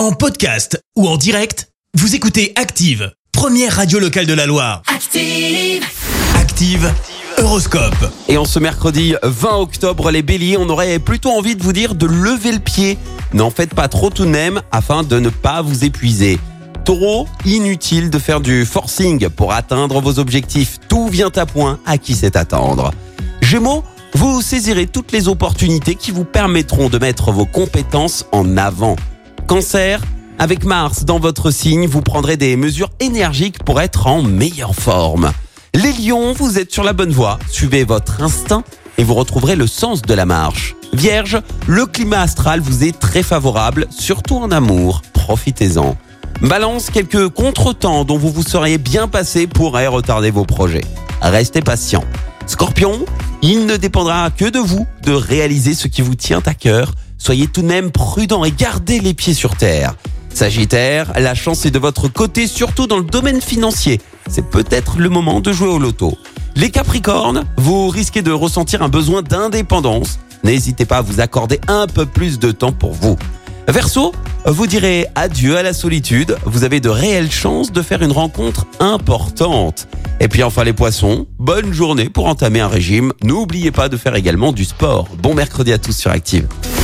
En podcast ou en direct, vous écoutez Active, première radio locale de la Loire. Active. Active, Horoscope. Et en ce mercredi 20 octobre, les béliers, on aurait plutôt envie de vous dire de lever le pied. N'en faites pas trop tout de même afin de ne pas vous épuiser. Taureau, inutile de faire du forcing pour atteindre vos objectifs. Tout vient à point à qui sait attendre. Gémeaux, vous saisirez toutes les opportunités qui vous permettront de mettre vos compétences en avant. Cancer, avec Mars dans votre signe, vous prendrez des mesures énergiques pour être en meilleure forme. Les lions, vous êtes sur la bonne voie. Suivez votre instinct et vous retrouverez le sens de la marche. Vierge, le climat astral vous est très favorable, surtout en amour. Profitez-en. Balance, quelques contretemps dont vous vous seriez bien passé pourraient retarder vos projets. Restez patient. Scorpion, il ne dépendra que de vous de réaliser ce qui vous tient à cœur. Soyez tout de même prudent et gardez les pieds sur terre. Sagittaire, la chance est de votre côté, surtout dans le domaine financier. C'est peut-être le moment de jouer au loto. Les Capricornes, vous risquez de ressentir un besoin d'indépendance. N'hésitez pas à vous accorder un peu plus de temps pour vous. Verseau, vous direz adieu à la solitude. Vous avez de réelles chances de faire une rencontre importante. Et puis enfin les poissons, bonne journée pour entamer un régime. N'oubliez pas de faire également du sport. Bon mercredi à tous sur Active.